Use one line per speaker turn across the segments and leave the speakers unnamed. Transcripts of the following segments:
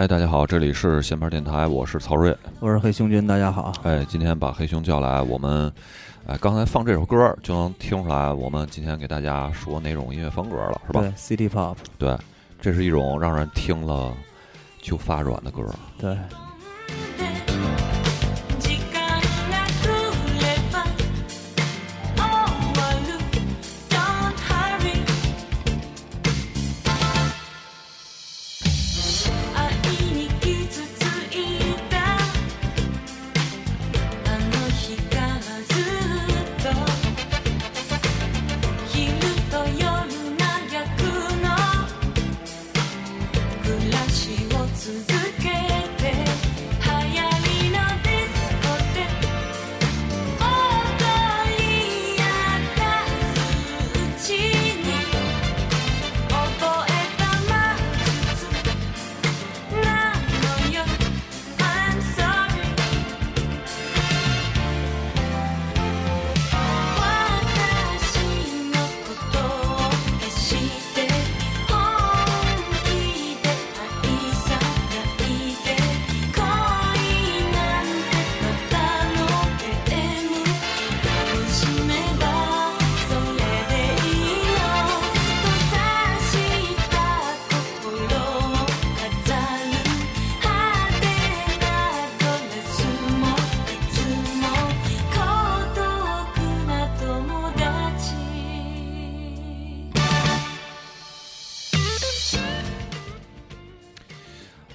哎，大家好，这里是闲牌电台，我是曹睿，
我是黑熊君，大家好。
哎，今天把黑熊叫来，我们哎刚才放这首歌就能听出来，我们今天给大家说哪种音乐风格了，是吧？
对，City Pop。
对，这是一种让人听了就发软的歌。
对。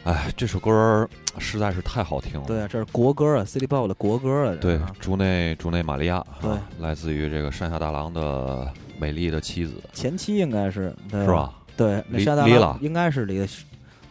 哎，这首歌实在是太好听了。
对啊，这是国歌啊，City Pop 的国歌啊。
对，竹内竹内玛利亚，
对，
来自于这个山下大郎的美丽的妻子，
前妻应该是是
吧？
对，
山下
大
郎，
应该是离，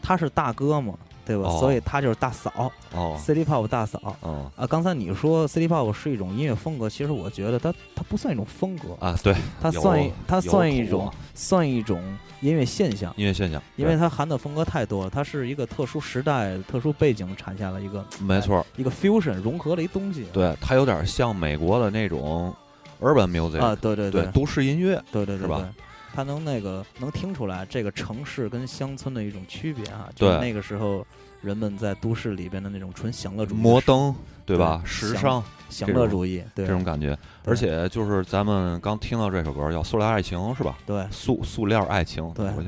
他是大哥嘛，对吧？所以他就是大嫂。
哦
，City Pop 大嫂。
哦
啊，刚才你说 City Pop 是一种音乐风格，其实我觉得它它不算一种风格
啊，对，
它算它算一种算一种。音乐现象，
音乐现象，
因为它含的风格太多了，它是一个特殊时代、特殊背景产下了一个，
没错，
一个 fusion 融合了一东西。
对，它有点像美国的那种 urban music
啊，对对
对，都市音乐，
对对对，
是吧？
它能那个能听出来这个城市跟乡村的一种区别啊，就是那个时候人们在都市里边的那种纯享乐主义、
摩登，
对
吧？时尚。
享乐主义，
这种感觉，而且就是咱们刚听到这首歌叫《塑料爱情》，是吧？
对，
塑塑料爱情，
对，我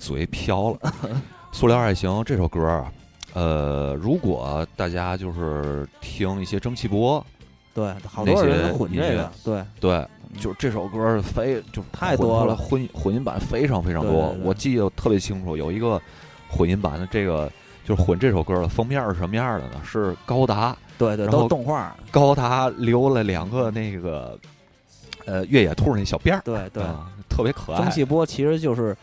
嘴飘了。塑料爱情这首歌啊，呃，如果大家就是听一些蒸汽波，
对，好多人混这个，对
对，就这首歌非就
太多了，
混混音版非常非常多。我记得特别清楚，有一个混音版的这个。就是混这首歌的封面是什么样的呢？是高达，
对对，都动画。
高达留了两个那个，呃，越野兔那小辫儿，
对对，
特别可爱。
蒸汽波其实就是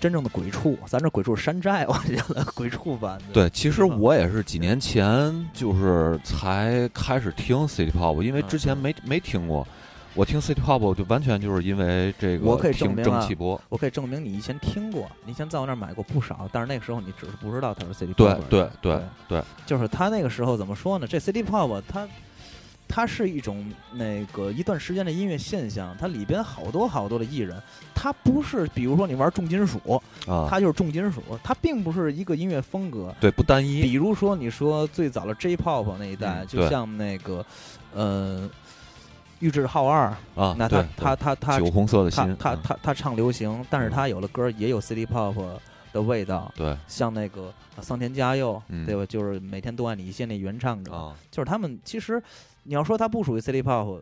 真正的鬼畜，咱这鬼畜山寨，我觉得鬼畜版的。
对，其实我也是几年前就是才开始听 City Pop，因为之前没没听过。我听 City Pop 就完全就是因为这个，
我可以证明
蒸汽波，
我可以证明你以前听过，你以前在我那儿买过不少，但是那个时候你只是不知道它是 City
Pop。对对对对，
就是他那个时候怎么说呢？这 City Pop 它它是一种那个一段时间的音乐现象，它里边好多好多的艺人，它不是比如说你玩重金属
啊，
它就是重金属，它并不是一个音乐风格，
对，不单一。
比如说你说最早的 J Pop 那一代，就像那个呃。玉置浩二
啊，
那他他他他
酒红色的心，
他他他唱流行，但是他有的歌也有 City Pop 的味道。
对，
像那个桑田佳佑，对吧？就是每天都爱你一些那原唱者，就是他们。其实你要说他不属于 City Pop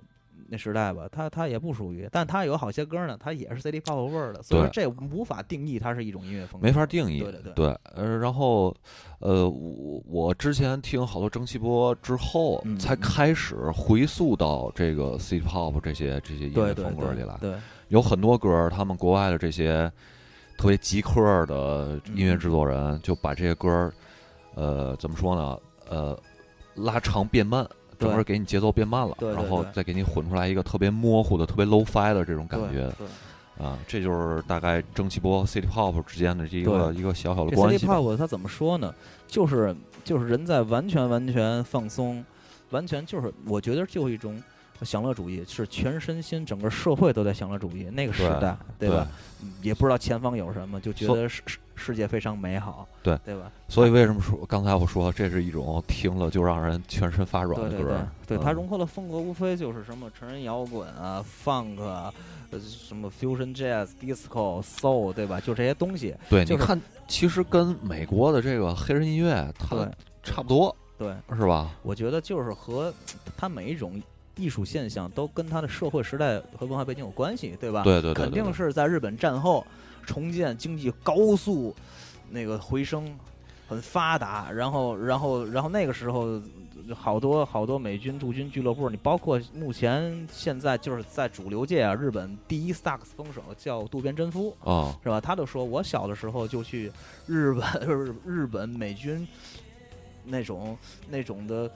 那时代吧，他他也不属于，但他有好些歌呢，他也是 City Pop 味儿的。所以说这无法定义它是一种音乐风格，
没法定义。
对对
对，呃，然后。呃，我我之前听好多蒸汽波之后，才开始回溯到这个 City Pop 这些这些音乐风格里来。
对，
有很多歌，他们国外的这些特别极客的音乐制作人，就把这些歌，呃，怎么说呢？呃，拉长变慢，专门给你节奏变慢了，然后再给你混出来一个特别模糊的、特别 low-fi 的这种感觉。啊，这就是大概蒸汽波 City Pop 之间的一个一个小小的关
系。City Pop 它怎么说呢？就是就是人在完全完全放松，完全就是我觉得就一种享乐主义是全身心，整个社会都在享乐主义那个时代，
对
吧？也不知道前方有什么，就觉得世世界非常美好，
对
对吧？
所以为什么说刚才我说这是一种听了就让人全身发软
的歌？对，它融合的风格无非就是什么成人摇滚啊、funk 啊、什么 fusion jazz、disco、soul，对吧？就这些东西。
对，你看，其实跟美国的这个黑人音乐它差不多，
对，
是吧？
我觉得就是和它每一种。艺术现象都跟他的社会时代和文化背景有关系，对吧？
对对对，
肯定是在日本战后重建经济高速那个回升，很发达。然后，然后，然后那个时候好多好多美军驻军俱乐部，你包括目前现在就是在主流界啊，日本第一萨克斯风手叫渡边真夫
啊，
是吧？他就说我小的时候就去日本，日 日本美军那种那种的。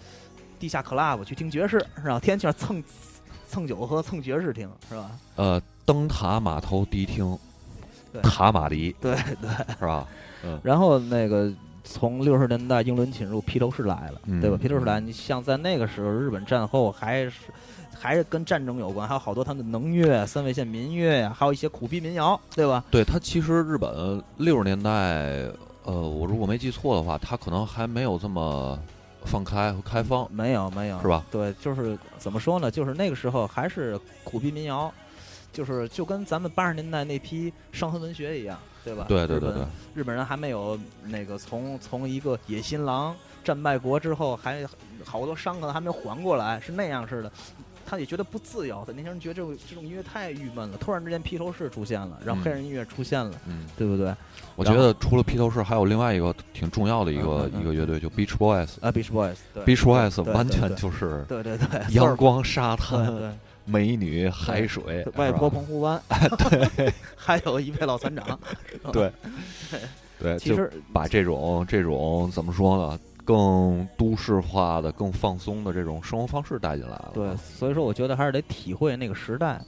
地下 club 去听爵士，是吧？天天蹭蹭酒喝，蹭爵士听，是吧？
呃，灯塔码头迪厅，塔马迪，
对对，
是吧？嗯。
然后那个从六十年代英伦侵入，披头士来了，对吧？披头士来，你像在那个时候，日本战后还是还是跟战争有关，还有好多他们的能乐、三味线民乐呀，还有一些苦逼民谣，对吧？
对他，其实日本六十年代，呃，我如果没记错的话，他可能还没有这么。放开和开放
没有没有
是吧？
对，就是怎么说呢？就是那个时候还是苦逼民谣，就是就跟咱们八十年代那批伤痕文学一样，对吧？
对对对对，
日本人还没有那个从从一个野心狼战败国之后，还好多伤可能还没有缓过来，是那样似的。他也觉得不自由，他年轻人觉得这种这种音乐太郁闷了。突然之间披头士出现了，然后黑人音乐出现了，
嗯，
对不对？
我觉得除了披头士，还有另外一个挺重要的一个一个乐队，就 Beach Boys
啊，Beach
Boys，Beach Boys 完全就是
对对对，
阳光沙滩、美女海水、
外婆澎湖湾，
对，
还有一位老船长，
对 对，其实把这种这种怎么说呢？更都市化的、更放松的这种生活方式带进来了。
对，所以说我觉得还是得体会那个时代，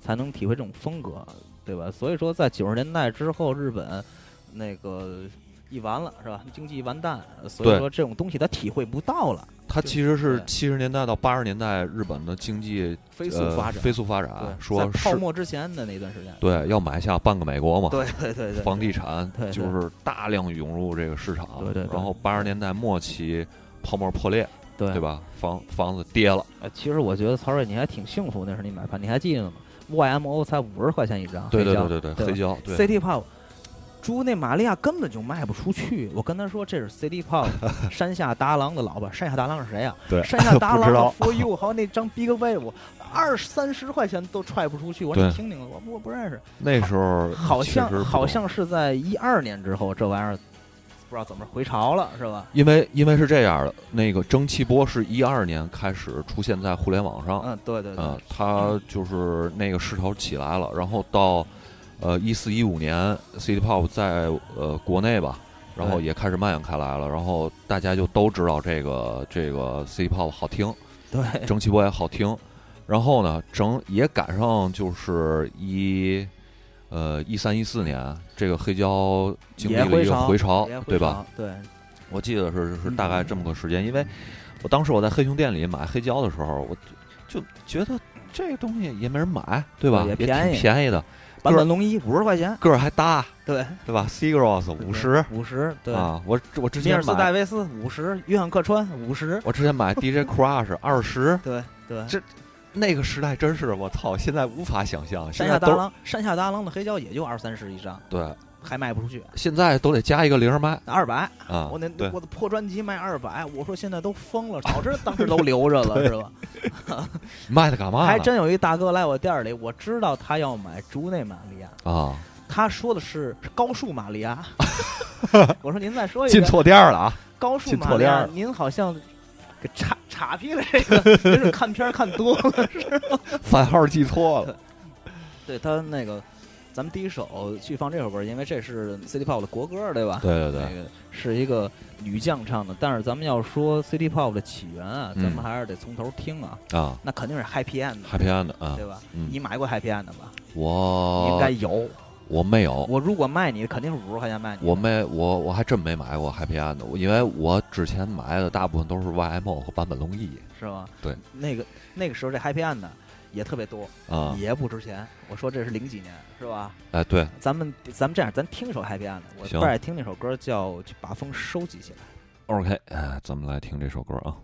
才能体会这种风格，对吧？所以说在九十年代之后，日本那个一完了是吧？经济完蛋，所以说这种东西他体会不到了。
它其实是七十年代到八十年代日本的经济
飞速发展，
飞速发展。说
泡沫之前的那段时间，
对，要买下半个美国嘛。
对对对对，
房地产就是大量涌入这个市场。
对对。
然后八十年代末期泡沫破裂，
对
对吧？房房子跌了。
哎，其实我觉得曹睿你还挺幸福，那时候你买盘，你还记得吗？YMO 才五十块钱一张，
对对对对对，黑胶。
CT Pop。朱那玛利亚根本就卖不出去。我跟他说这是 CD Pop，山下达郎的老婆。山下达郎是谁呀？
对，
山下达郎 For You，还有那张 Big Wave，二三十块钱都踹不出去。我说你听听，我我不认识。
那时候
好像好像是在一二年之后，这玩意儿不知道怎么回潮了，是吧？
因为因为是这样的，那个蒸汽波是一二年开始出现在互联网上。
嗯，对对对，
它就是那个势头起来了，然后到。呃，一四一五年，City Pop 在呃国内吧，然后也开始蔓延开来了，然后大家就都知道这个这个 City Pop 好听，
对，
蒸汽波也好听，然后呢，整也赶上就是一呃一三一四年，这个黑胶经历了一个
回
潮，对吧？
对，
我记得是是大概这么个时间，因为我当时我在黑熊店里买黑胶的时候，我就觉得这个东西也没人买，对吧？
也
便宜，
便
宜的。
版本龙一五十块钱，
个儿还大，
对
对吧 cigross 五十，
五十，对
啊，我我之前买
米尔斯戴维斯五十，约翰克川五十，
我之前买 DJ Crush 二十，
对对，
这那个时代真是我操，现在无法想象。
山下达郎，山下达郎的黑胶也就二三十一张，
对，
还卖不出去。
现在都得加一个零卖，
二百
啊！
我那我的破专辑卖二百，我说现在都疯了，早知道当时都留着了，是吧？
卖它干嘛？
还真有一大哥来我店里，我知道他要买竹内玛利亚。
啊，
他说的是高数玛利亚，我说您再说一
遍，进错店了啊！
高数玛利亚，您好像给岔岔劈了这个，真是看片看多了是吗？
番号记错了。
对他那个，咱们第一首去放这首歌，因为这是 City Pop 的国歌，对吧？
对对对，
那个是一个女将唱的。但是咱们要说 City Pop 的起源啊，咱们还是得从头听啊。
啊，
那肯定是 Happy End，Happy
End 啊，
对吧？你买过 Happy End 吗？
我
应该有，
我没有。
我如果卖你，肯定是五十块钱卖你。
我没，我我还真没买过 Happy End，因为我之前买的大部分都是 YMO 和坂本龙一，
是吧？
对，
那个那个时候这 Happy End 也特别多
啊，
也不值钱。我说这是零几年，是吧？
哎，对，
咱们咱们这样，咱听一首 Happy End，我倍儿爱听那首歌，叫《把风收集起来》。
OK，哎，咱们来听这首歌啊。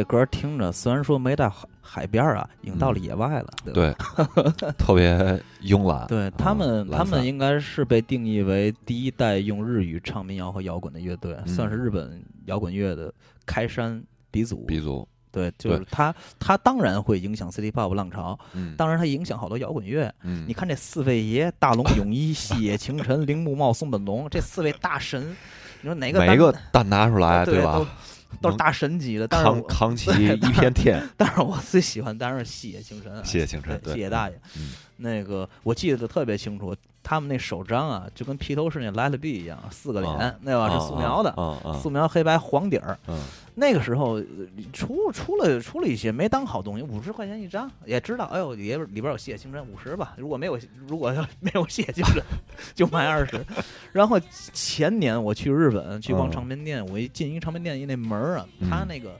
这歌听着虽然说没在海海边啊，已经到了野外了，
对，特别慵懒。
对他们，他们应该是被定义为第一代用日语唱民谣和摇滚的乐队，算是日本摇滚乐的开山鼻祖。
鼻祖，
对，就是他，他当然会影响 City Pop 浪潮，当然他影响好多摇滚乐。你看这四位爷：大龙泳衣、细野晴臣、铃木茂、松本龙，这四位大神，你说哪个
哪个单拿出来，
对
吧？
都是大神级的，但是
扛扛起一片天。
但是我最喜欢当然是细野晴臣，
细野晴臣，
细野大爷。那个我记得特别清楚，他们那首章啊，就跟披头士那 Let It Be 一样，四个脸，那吧？是素描的，素描黑白黄底儿。那个时候出出了出了一些没当好东西，五十块钱一张，也知道，哎呦，里边里边有血清针，五十吧。如果没有如果没有血清针，就卖二十。然后前年我去日本去逛唱片店，我一进一唱片店一那门儿啊，他那个。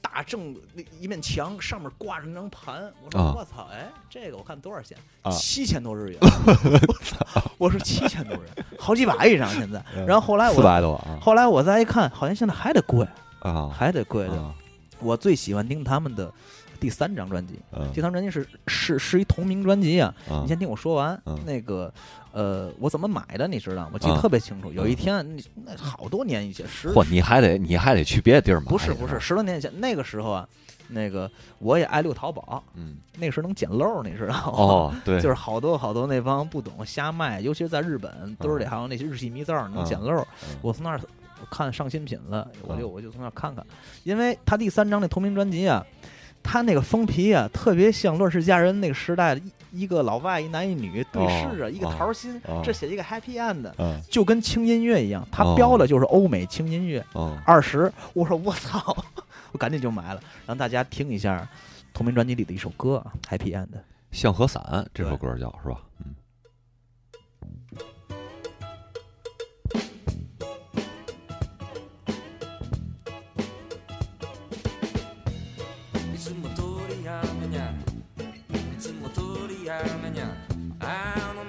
大正那一面墙上面挂着那张盘，我说我操，哎，这个我看多少钱？七千多日元。我操！我说七千多日元，好几百一张现在。然后后来我
四百多。
后来我再一看，好像现在还得贵啊，还得贵的。我最喜欢听他们的第三张专辑，第三张专辑是是是一同名专辑啊。你先听我说完那个。呃，我怎么买的？你知道？我记得特别清楚。有一天，那好多年以前，十
嚯，你还得你还得去别的地儿买。
不是不是，十多年前那个时候啊，那个我也爱溜淘宝，嗯，那个时候能捡漏，你知道吗？
哦，对，
就是好多好多那帮不懂瞎卖，尤其是在日本堆里还有那些日系迷造能捡漏。我从那儿看上新品了，我就我就从那儿看看，因为他第三张那同名专辑啊。他那个封皮啊，特别像《乱世佳人》那个时代的一一个老外一男一女对视啊，一个桃心，这写一个 Happy End，就跟轻音乐一样，他标的就是欧美轻音乐。二十，我说我操，我赶紧就买了，让大家听一下同名专辑里的一首歌《Happy End》。
向和伞这首歌叫是吧？嗯。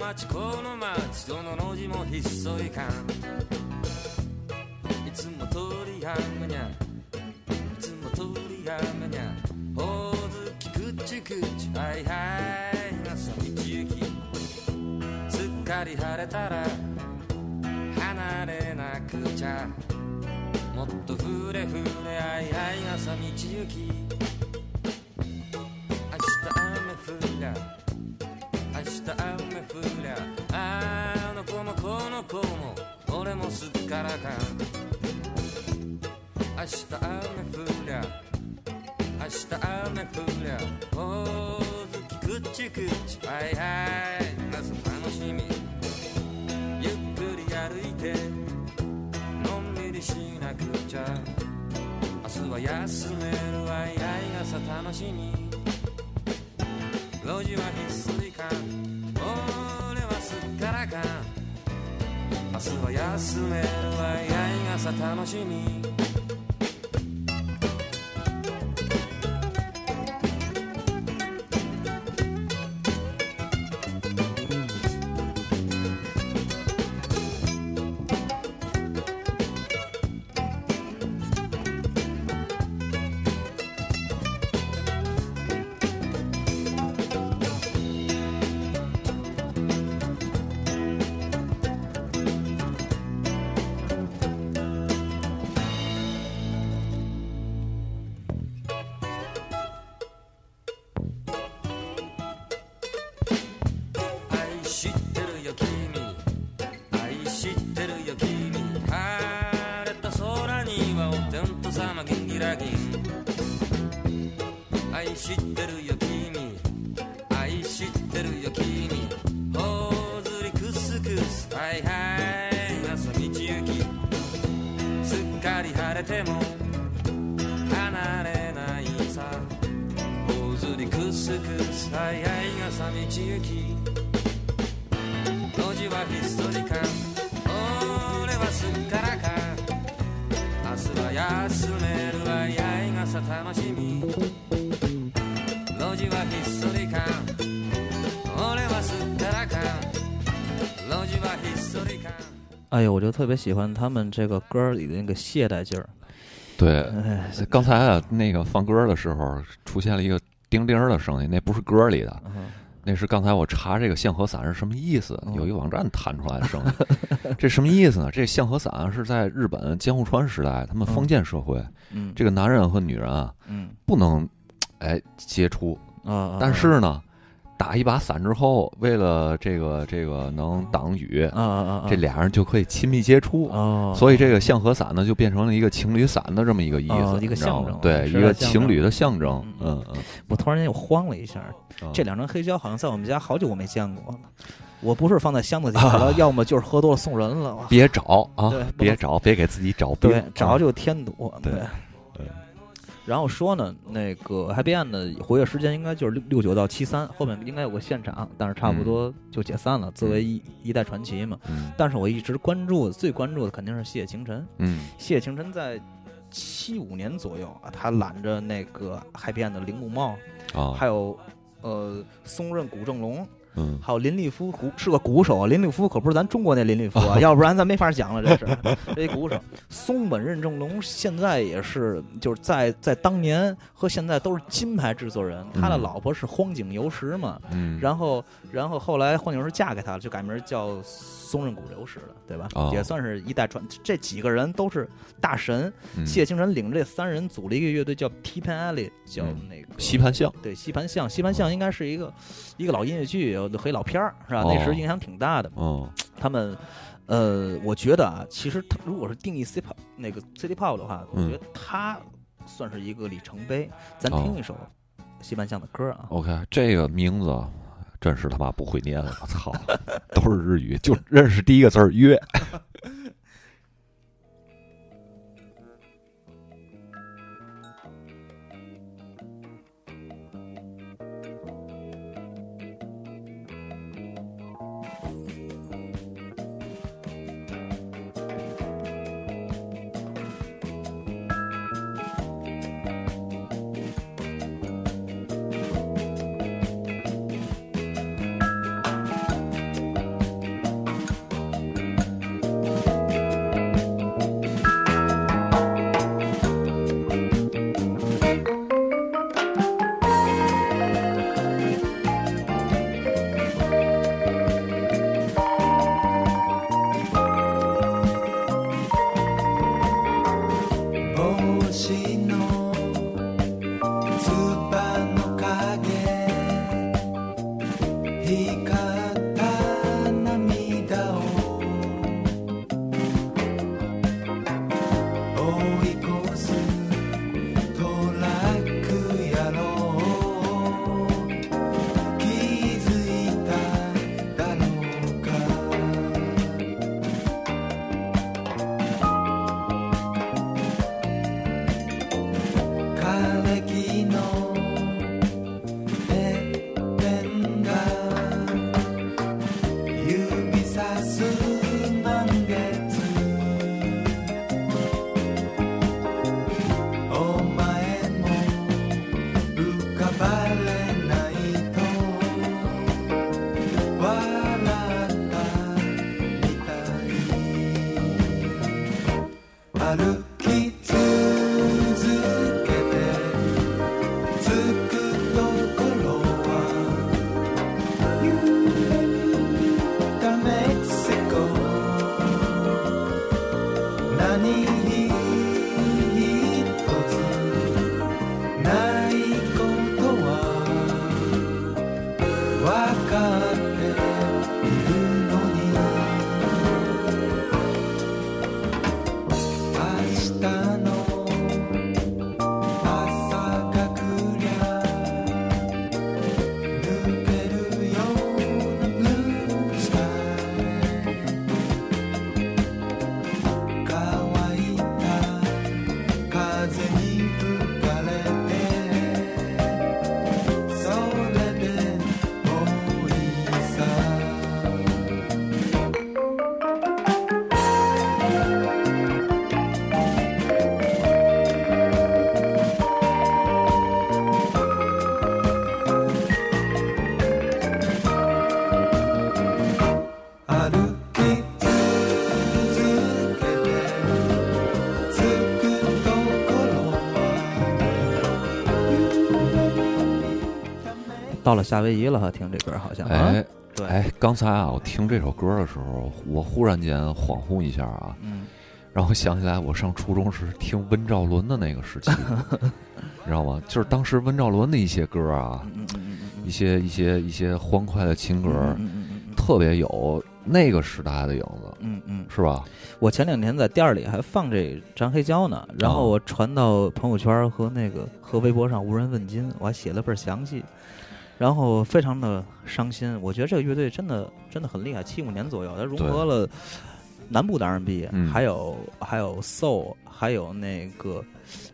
町この町どの路地もひっそり感いつも通りやむにゃ。いつも通りやむにゃ。ほおずきくちくちはいはい朝道行き。すっかり晴れたら離れなくちゃ。もっとふれふれあいあい朝道行き。明日雨降りゃ明日雨降りゃあの子もこの子も俺もすっからかん。明日雨降りゃ明日雨降りゃほおずきくっちくっちはいはい朝楽しみ。ゆっくり歩いてのんびりしなくちゃ。明日は休めるわいあい朝楽しみ。路地はひっそりか俺はすっからか明日は休めるわ。いあい朝楽しみ。
哎呦，我就特别喜欢他们这个歌里的那个懈怠劲儿。
对，刚才啊，那个放歌的时候出现了一个叮铃的声音，那不是歌里的，那是刚才我查这个象和伞是什么意思，有一个网站弹出来的声音。这什么意思呢？这象和伞是在日本江户川时代，他们封建社会，这个男人和女人啊，不能哎接触啊，但是呢。
打一把伞之后，为了这个这个能挡雨，
啊啊
这俩人就可以亲密接触。
哦，
所以这个象和伞呢，就变成了一个情侣伞的这么一个意思，
一个象征，
对，一个情侣的象征。嗯嗯。
我突然间又慌了一下，这两张黑胶好像在我们家好久我没见过了。我不是放在箱子里了，要么就是喝多了送人了。
别找啊！别找，别给自己找病。
对，找就添堵。
对。
然后说呢，那个 Happy End 的活跃时间应该就是六六九到七三，后面应该有个现场，但是差不多就解散了。作为一一代传奇嘛，但是我一直关注的最关注的肯定是谢晴晨。
嗯，
谢晴晨在七五年左右啊，他揽着那个 Happy End 的铃木茂
啊，
还有呃松任古正隆。
嗯，
还有林立夫鼓是个鼓手啊，林立夫可不是咱中国那林立夫啊，要不然咱没法讲了。这是这鼓手，松本任正龙现在也是，就是在在当年和现在都是金牌制作人。他的老婆是荒井由实嘛，
嗯，
然后然后后来荒井由实嫁给他了，就改名叫松任谷流实了，对吧？也算是一代传。这几个人都是大神。谢清晨领着这三人组了一个乐队叫 T Pan Alley，叫那个
吸盘象。
对，吸盘象，吸盘象应该是一个一个老音乐剧。黑老片儿是吧？那时影响挺大的。
嗯，
他们，呃，我觉得啊，其实他如果是定义 C pop 那个 City pop 的话，我觉得他算是一个里程碑。咱听一首西班象的歌啊。
OK，这个名字真是他妈不会念了，我操，都是日语，就认识第一个字儿“约”。
到了夏威夷了，哈，听这歌好像。
哎，
对，
哎，刚才啊，我听这首歌的时候，我忽然间恍惚一下啊，
嗯，
让我想起来我上初中时听温兆伦的那个时期，你知道吗？就是当时温兆伦的一些歌啊，一些一些一些欢快的情歌，特别有那个时代的影子，
嗯嗯，
是吧？
我前两天在店里还放这张黑胶呢，然后我传到朋友圈和那个和微博上无人问津，我还写了份详细。然后非常的伤心，我觉得这个乐队真的真的很厉害，七五年左右，它融合了南部的 R&B，还有还有 Soul，还有那个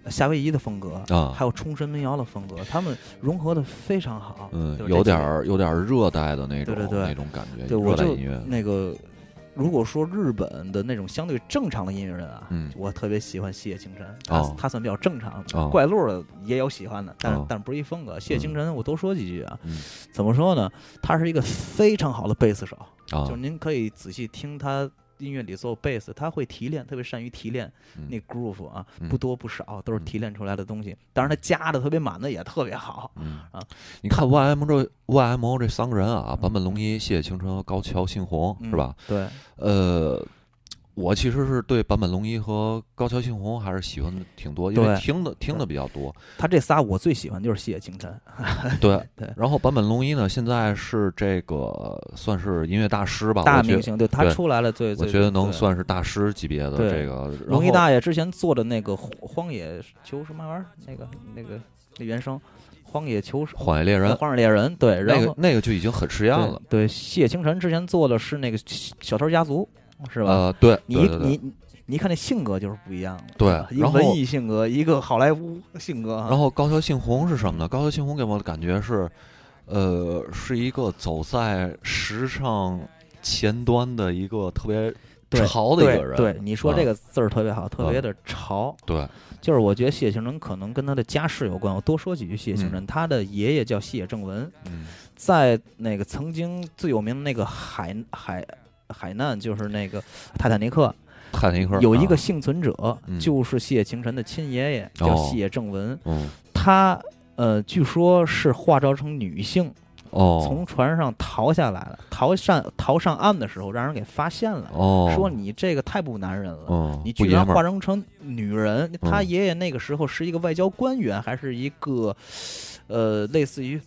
夏威夷的风格
啊，
还有冲绳民谣的风格，他们融合的非常好，
嗯，有点有点热带的那种
那
种感觉，
热
带音乐。
那个。如果说日本的那种相对正常的音乐人啊，
嗯，
我特别喜欢细野晴臣，他他算比较正常，怪路的也有喜欢的，但是但不是一风格。细野晴臣，我多说几句啊，怎么说呢？他是一个非常好的贝斯手，就是您可以仔细听他。音乐里所有贝斯，他会提炼，特别善于提炼那 groove 啊，不多不少，都是提炼出来的东西。当然，他加的特别满的也特别好。啊，
你看 YMO 这 YMO 这三个人啊，坂本龙一、谢青春和高桥幸宏，是吧？
对，
呃。我其实是对坂本龙一和高桥幸宏还是喜欢的挺多，因为听的听的比较多。
他这仨我最喜欢就是《细野晴臣 》。
对
对。
然后坂本龙一呢，现在是这个算是音乐大师吧，
大明星。
对
他出来了最
我觉得能算是大师级别的这个。
龙一大爷之前做的那个《荒野求什么玩意儿》，那个那个那原声《荒野求生
荒野猎人》。
荒野猎人对，
那个那个就已经很实验了。
对，细野晴臣之前做的是那个小偷家族。是吧？
呃，对，
你你你看那性格就是不一样，
对，
一个文艺性格，一个好莱坞性格。
然后高桥幸宏是什么呢？高桥幸宏给我的感觉是，呃，是一个走在时尚前端的一个特别潮的一个人。
对，你说这个字儿特别好，特别的潮。
对，
就是我觉得谢青春可能跟他的家世有关。我多说几句，谢青春，他的爷爷叫谢正文，在那个曾经最有名的那个海海。海难就是那个泰坦尼克，
泰坦尼克
有一个幸存者，就是谢清晨的亲爷爷，叫谢正文。他呃，据说是化妆成女性，从船上逃下来了。逃上逃上岸的时候，让人给发现了，说你这个太不男人了，你居然化妆成女人。他爷爷那个时候是一个外交官员，还是一个呃，类似于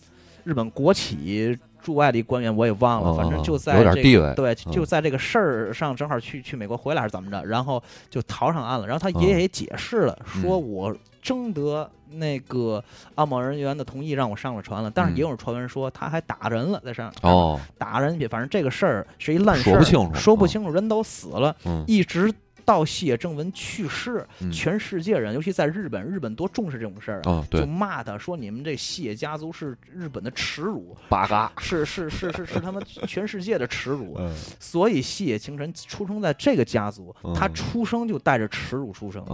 日本国企。驻外的一官员我也忘了，反正就在这个对，就在这个事儿上正好去去美国回来还是怎么着，然后就逃上岸了。然后他爷爷也解释了，说我征得那个安保人员的同意让我上了船了，但是也有传闻说他还打人了在上
哦，
打人反正这个事儿是一烂事儿，
说不清楚，
说不清楚，人都死了，一直。到细野正文去世，全世界人，尤其在日本，日本多重视这种事儿
啊，
就骂他说：“你们这细野家族是日本的耻辱，
八嘎，
是是是是是他们全世界的耻辱。”所以细野晴臣出生在这个家族，他出生就带着耻辱出生。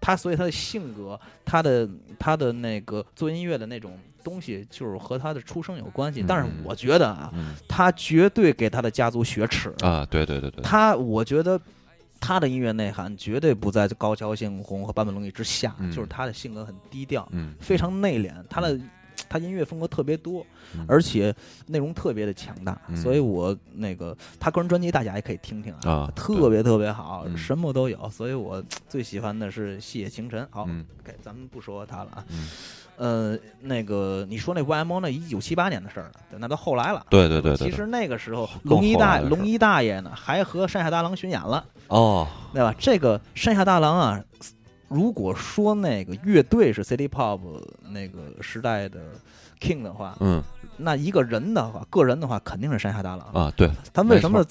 他所以他的性格，他的他的那个做音乐的那种东西，就是和他的出生有关系。但是我觉得啊，他绝对给他的家族雪耻
啊！对对对对，
他我觉得。他的音乐内涵绝对不在高桥幸宏和坂本龙一之下，就是他的性格很低调，非常内敛。他的他音乐风格特别多，而且内容特别的强大，所以我那个他个人专辑大家也可以听听啊，特别特别好，什么都有。所以我最喜欢的是细野晴臣。好，给咱们不说他了啊。呃，那个你说那 YMO 那一九七八年的事儿了，那都后来了。
对对对
对。其实那个时候，龙一大龙一大爷呢，还和山下大郎巡演了。
哦，
对吧？这个山下大郎啊，如果说那个乐队是 City Pop 那个时代的 King 的话，
嗯，
那一个人的话，个人的话，肯定是山下大郎
啊。对，
他为什么？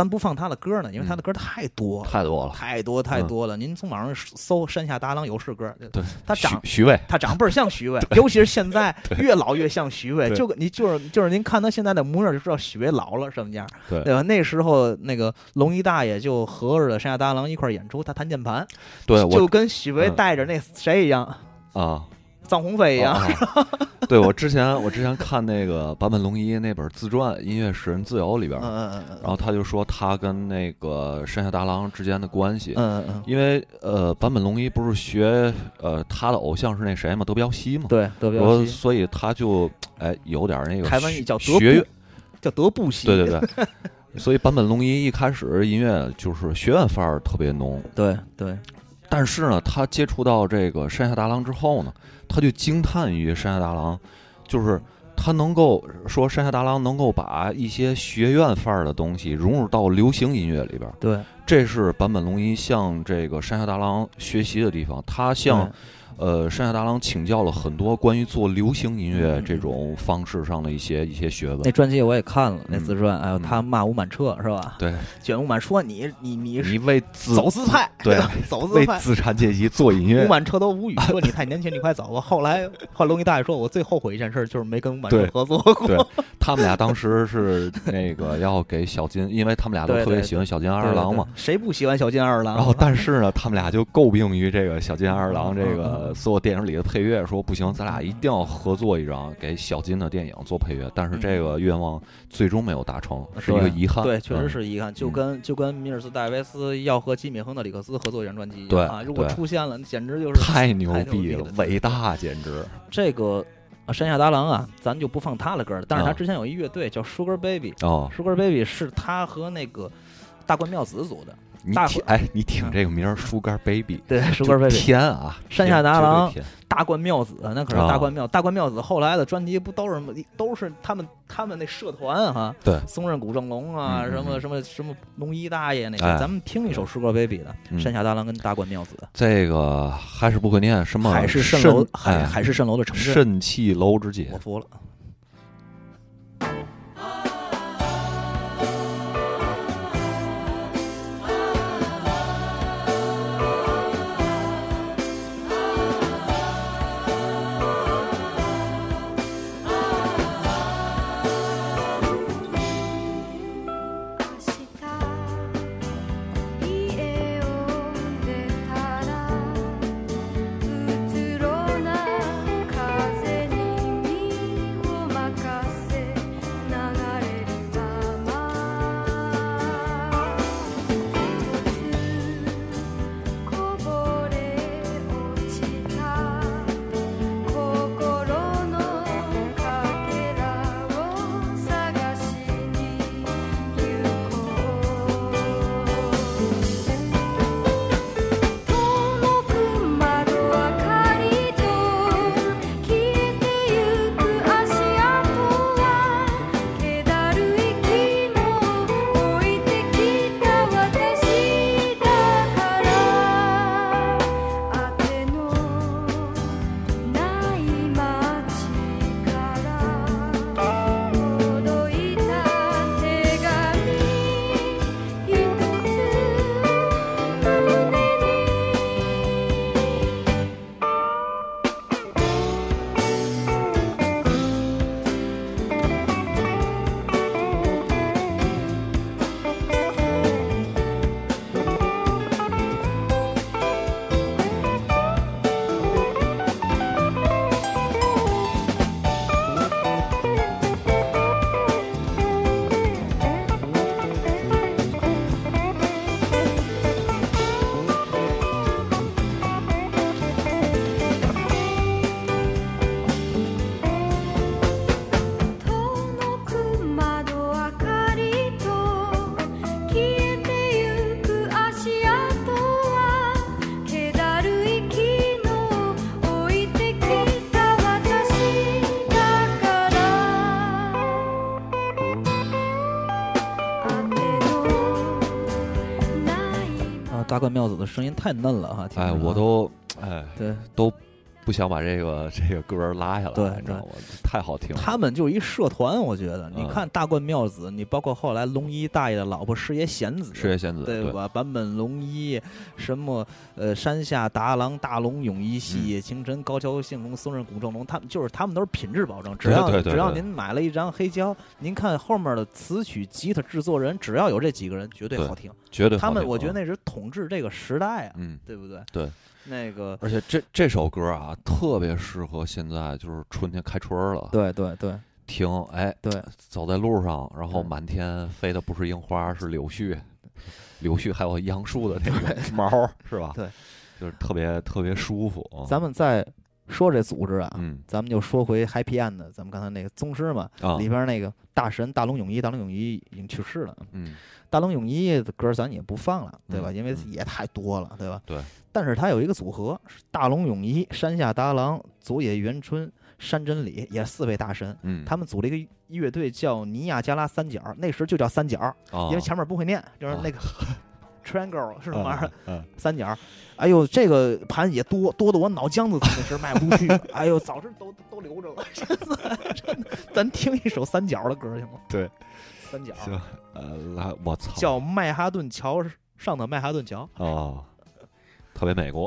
咱不放他的歌呢，因为他的歌太多
太多了，
太多太多了。您从网上搜山下达郎有事歌，
对，
他长
徐渭，
他长倍儿像徐渭，尤其是现在 越老越像徐渭。就你就是就是您看他现在的模样就知道徐巍老了什么样，对吧？那时候那个龙一大爷就合着山下达郎一块演出，他弹键盘，
对，
就跟许巍带着那谁一样
啊。
臧鸿飞一样，
对我之前我之前看那个坂本龙一那本自传《音乐使人自由》里边，然后他就说他跟那个山下达郎之间的关系，
嗯嗯，
因为呃坂本龙一不是学呃他的偶像是那谁嘛德彪西嘛，
对德彪西，
所以他就哎有点那个
台湾叫
学院
叫德布西，
对对对。所以坂本龙一一开始音乐就是学院范儿特别浓。
对对。
但是呢，他接触到这个山下达郎之后呢，他就惊叹于山下达郎，就是他能够说山下达郎能够把一些学院范儿的东西融入到流行音乐里边。
对，
这是坂本龙一向这个山下达郎学习的地方。他向。呃，山下达郎请教了很多关于做流行音乐这种方式上的一些一些学问。
那专辑我也看了，那自传，哎呦，他骂吴满彻是吧？
对，
卷吴满说你你你
你为
走资派，
对，
走资
派，为资产阶级做音乐。
吴满彻都无语，说你太年轻，你快走吧。后来，后来龙一大爷说，我最后悔一件事就是没跟吴满彻合作过。
对，他们俩当时是那个要给小金，因为他们俩都特别喜欢小金二郎嘛。
谁不喜欢小金二郎？
然后，但是呢，他们俩就诟病于这个小金二郎这个。所有电影里的配乐说不行，咱俩一定要合作一张给小金的电影做配乐。但是这个愿望最终没有达成，是一个遗憾。
对，确实是遗憾。就跟就跟米尔斯戴维斯要和吉米亨德里克斯合作一张专辑，
对
啊，如果出现了，简直就是
太
牛
逼了，伟大，简直。
这个山下达郎啊，咱就不放他的歌了。但是他之前有一乐队叫 Sugar Baby，
哦
，Sugar Baby 是他和那个大关妙子组的。
你听，哎，你挺这个名儿，Sugar Baby，
对，Sugar Baby，
天啊，
山下达郎，大冠妙子，那可是大冠妙，大冠妙子后来的专辑不都是什么，都是他们他们那社团哈，
对，
松任谷正龙啊，什么什么什么龙一大爷那个，咱们听一首 Sugar Baby 的山下达郎跟大冠妙子，
这个还是不会念，什么
海市蜃楼，海海市蜃楼的城市，
蜃气楼之间，
我服了。冠妙子的声音太嫩了哈！
哎，我都哎，
对，
都不想把这个这个歌拉下来，
对，
你知道吗？太好听了。
他们就是一社团，我觉得。你看大冠妙子，你包括后来龙一大爷的老婆师爷贤子，
师爷贤子
对吧？坂本龙一，什么呃山下达郎、大龙永一、细野晴臣、高桥幸宏、松任谷正龙，他们就是他们都是品质保证。只要只要您买了一张黑胶，您看后面的词曲、吉他制作人，只要有这几个人，绝对好听。
绝对，
他们我觉得那是统治这个时代啊，
嗯，
对不对？
对，
那个，
而且这这首歌啊，特别适合现在，就是春天开春了。
对对对，
听，哎，
对，
走在路上，然后满天飞的不是樱花，是柳絮，柳絮还有杨树的那个毛，是吧？
对，
就是特别特别舒服。
咱们再说这组织
啊，
咱们就说回 Happy End，咱们刚才那个宗师嘛，里边那个大神大龙泳衣，大龙泳衣已经去世了。
嗯，
大龙泳衣的歌咱也不放了，对吧？因为也太多了，对吧？
对。
但是他有一个组合，大龙泳衣、山下达郎、佐野元春、山真理，也四位大神。
嗯，
他们组了一个乐队叫尼亚加拉三角，那时就叫三角，因为前面不会念，就是那个。Triangle 是什么玩意儿？三角，哎呦，这个盘也多多的，我脑浆子那时卖不出去。哎呦，早知都都留着了。咱听一首三角的歌行吗？
对，
三角。
行，呃，来，我操，
叫曼哈顿桥上的曼哈顿桥。
哦，特别美国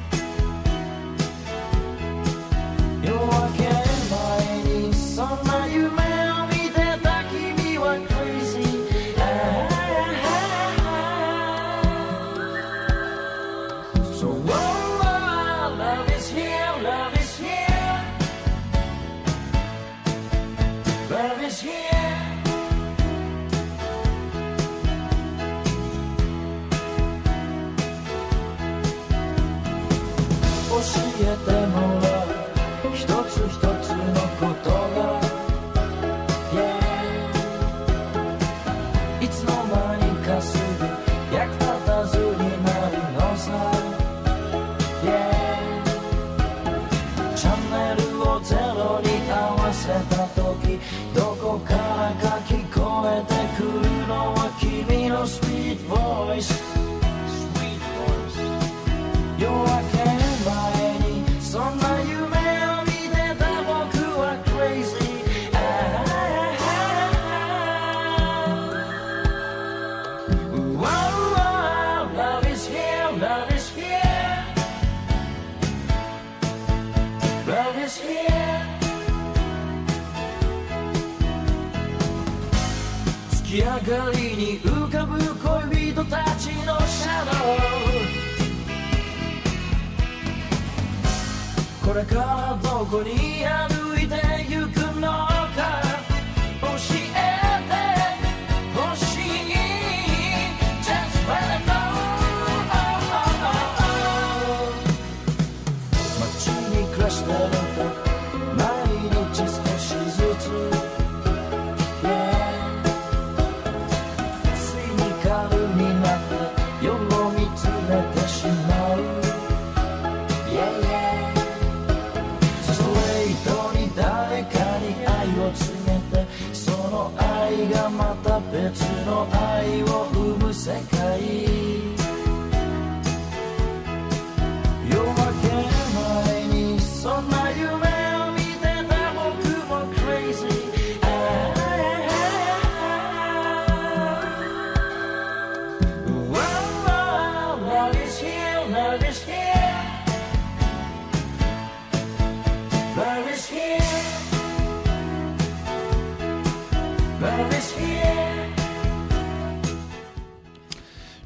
So これからどこにある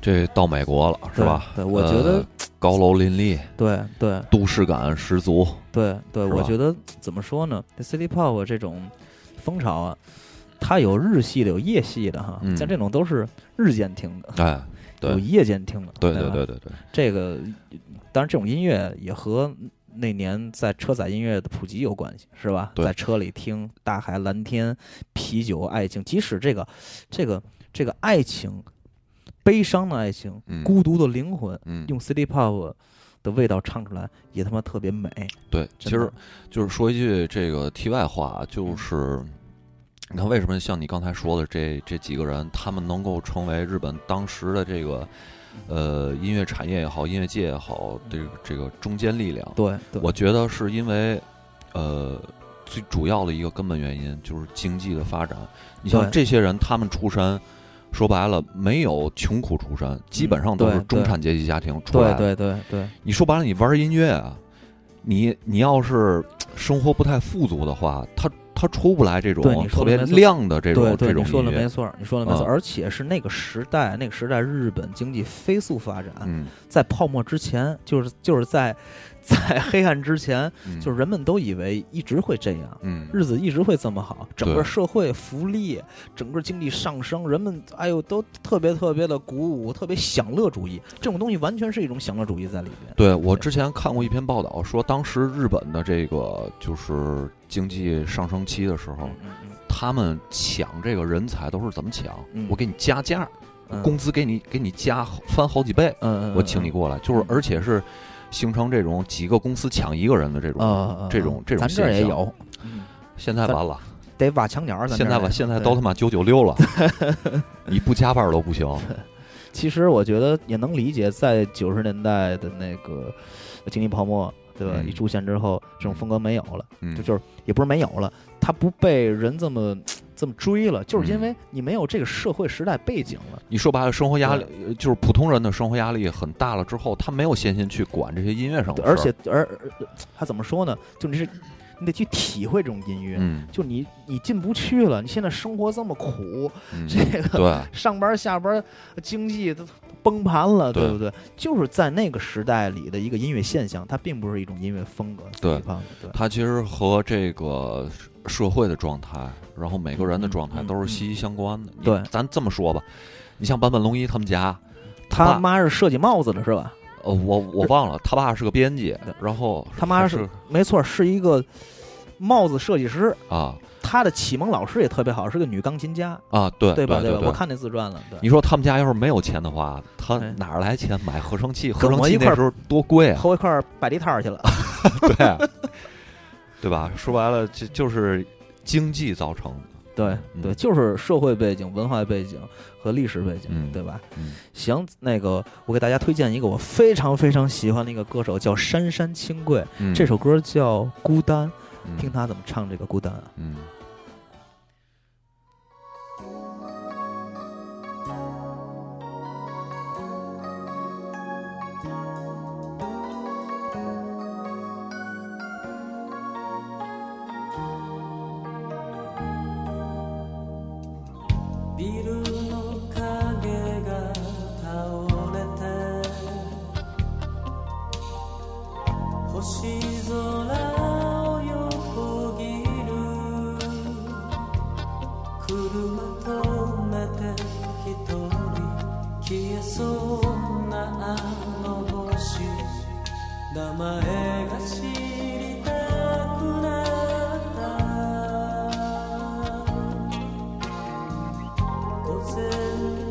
这到美国了是吧？
对，我觉得
高楼林立，
对对，
都市感十足。
对对，我觉得怎么说呢？这 City Pop 这种风潮啊，它有日系的，有夜系的哈。像这种都是日间听的，
哎，
有夜间听的。
对对对对对，
这个当然这种音乐也和那年在车载音乐的普及有关系，是吧？在车里听大海、蓝天、啤酒、爱情，即使这个这个这个爱情。悲伤的爱情，孤独的灵魂，用 City Pop 的味道唱出来，也他妈特别美。
对，其实就是说一句这个题外话，就是你看为什么像你刚才说的这这几个人，他们能够成为日本当时的这个呃音乐产业也好，音乐界也好，这个这个中坚力量。
对，
我觉得是因为呃最主要的一个根本原因就是经济的发展。你像这些人，他们出身。说白了，没有穷苦出身，基本上都是中产阶级家庭出来
的。对对对对，
你说白了，你玩音乐啊，
你你要是生活不太富足的话，他他出不来这种特别亮的这种这种
你说的没错，你说的没错，而且是那个时代，那个时代日本经济飞速发展，在泡沫之前，就是就是在。在 黑暗之前，就是人们都以为一直会这样，
嗯，
日子一直会这么好，整个社会福利，整个经济上升，人们哎呦都特别特别的鼓舞，特别享乐主义，这种东西完全是一种享乐主义在里面。
对。我之前看过一篇报道，说当时日本的这个就是经济上升期的时候，他们抢这个人才都是怎么抢？我给你加价，工资给你给你加翻好几倍，
嗯
我请你过来，就是而且是。形成这种几个公司抢一个人的这种这种这种
现象，咱这也有。
现在完了，
得挖墙角。
现在吧，现在都他妈九九六了，你不加班都不行。
其实我觉得也能理解，在九十年代的那个经济泡沫，对吧？一出现之后，这种风格没有了，就就是也不是没有了，它不被人这么。这么追了，就是因为你没有这个社会时代背景了。
你说白了，生活压力就是普通人的生活压力很大了之后，他没有闲心去管这些音乐上的
而且，而他怎么说呢？就你是你得去体会这种音乐。
嗯，
就你你进不去了。你现在生活这么苦，这个上班下班，经济都崩盘了，对不对？就是在那个时代里的一个音乐现象，它并不是一种音乐风格。
对，
对，
它其实和这个社会的状态。然后每个人的状态都是息息相关的。
对，
咱这么说吧，你像坂本龙一他们家，
他妈是设计帽子的，是吧？
呃，我我忘了，他爸是个编辑，然后
他妈
是
没错，是一个帽子设计师
啊。
他的启蒙老师也特别好，是个女钢琴家
啊，对
对吧？
对
吧？我看那自传了。
你说他们家要是没有钱的话，他哪来钱买合成器？合成器那时候多贵啊！
头一块摆地摊去了，
对对吧？说白了，就就是经济造成的。
对对，就是社会背景、文化背景和历史背景，对吧？行，那个我给大家推荐一个我非常非常喜欢的一个歌手，叫杉杉清贵。这首歌叫《孤单》，听他怎么唱这个《孤单》啊。
嗯。
見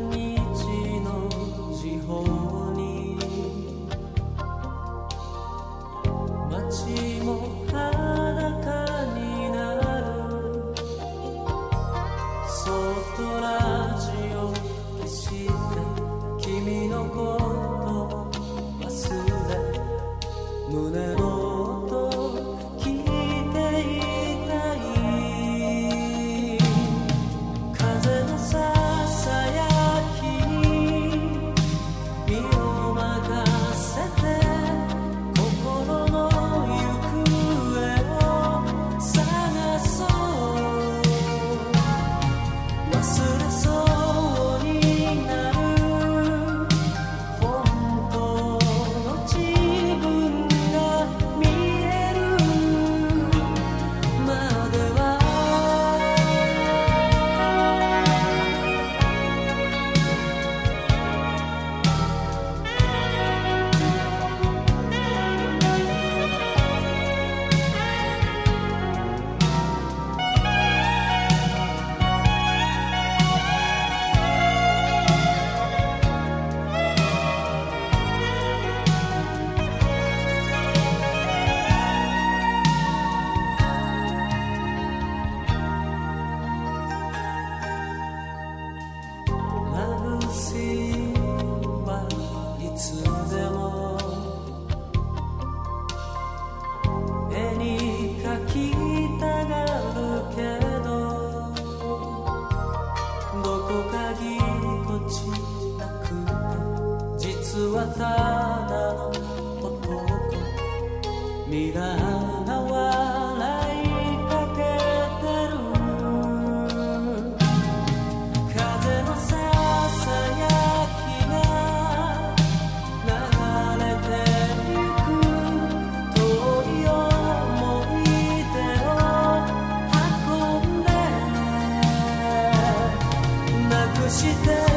te.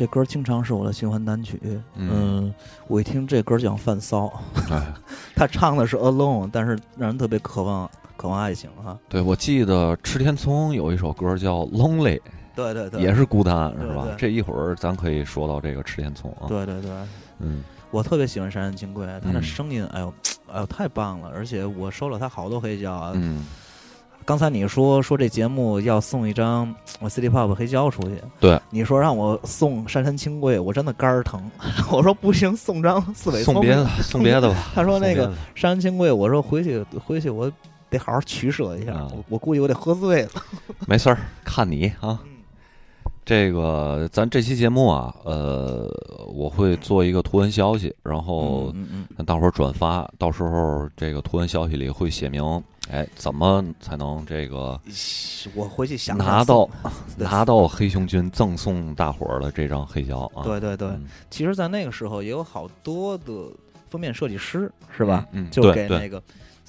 这歌经常是我的循环单曲。嗯，我一听这歌就想犯骚。他唱的是 Alone，但是让人特别渴望渴望爱情哈。
对，我记得池田聪有一首歌叫 Lonely，
对对对，
也是孤单是吧？这一会儿咱可以说到这个池田聪啊。
对对对，嗯，我特别喜欢山山金贵，他的声音，哎呦哎呦太棒了，而且我收了他好多黑胶啊。
嗯。
刚才你说说这节目要送一张我 City Pop 黑胶出去，
对，
你说让我送山山清贵，我真的肝儿疼。我说不行，送张四尾
送别的，送别的吧。
他说那个山山清贵，我说回去回去我得好好取舍一下，我估计我得喝醉了。
没事儿，看你啊。这个咱这期节目啊，呃，我会做一个图文消息，然后让大伙儿转发，到时候这个图文消息里会写明。哎，怎么才能这个？
我回去想
拿到拿到黑熊军赠送大伙儿的这张黑胶啊！
对对对，其实，在那个时候也有好多的封面设计师，是吧？
嗯，
就给那个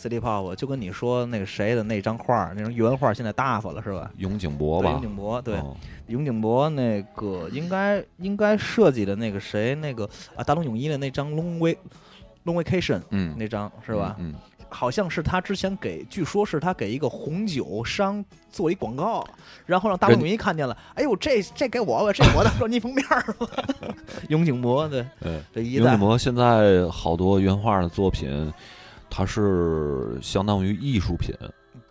City Pop，就跟你说那个谁的那张画，那张原画现在大发了，是吧？
永井博吧？
永井博，对，永井博那个应该应该设计的那个谁，那个啊，大龙泳衣的那张 Long Way Long Vacation，
嗯，
那张是吧？
嗯。
好像是他之前给，据说是他给一个红酒商做一广告，然后让大众一看见了，哎呦，这这给我吧，这我的 专辑封面儿。永井博对，这一
永井博现在好多原画的作品，它是相当于艺术品，